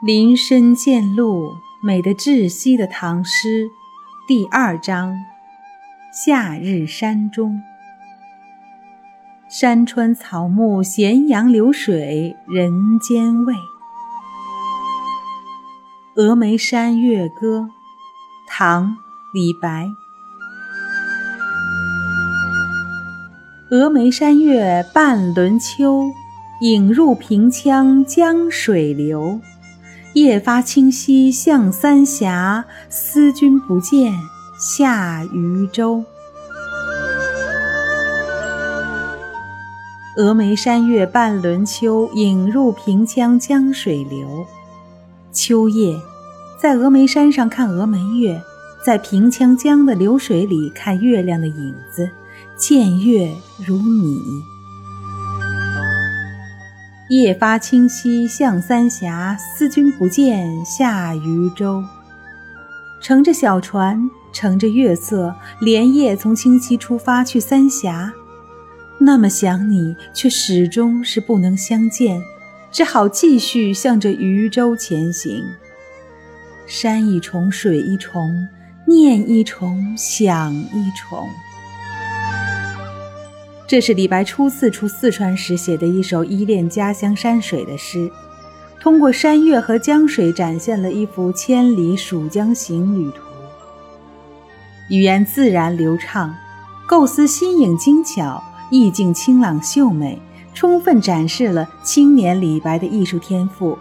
林深见鹿，美得窒息的唐诗，第二章：夏日山中。山川草木，咸阳流水人间味。《峨眉山月歌》，唐·李白。峨眉山月半轮秋，影入平羌江水流。夜发清溪向三峡，思君不见下渝州。峨眉山月半轮秋，影入平羌江水流。秋夜，在峨眉山上看峨眉月，在平羌江的流水里看月亮的影子，见月如你。夜发清溪向三峡，思君不见下渝州。乘着小船，乘着月色，连夜从清溪出发去三峡。那么想你，却始终是不能相见，只好继续向着渝州前行。山一重，水一重，念一重，想一重。这是李白初次出四川时写的一首依恋家乡山水的诗，通过山月和江水展现了一幅千里蜀江行旅图。语言自然流畅，构思新颖精巧，意境清朗秀美，充分展示了青年李白的艺术天赋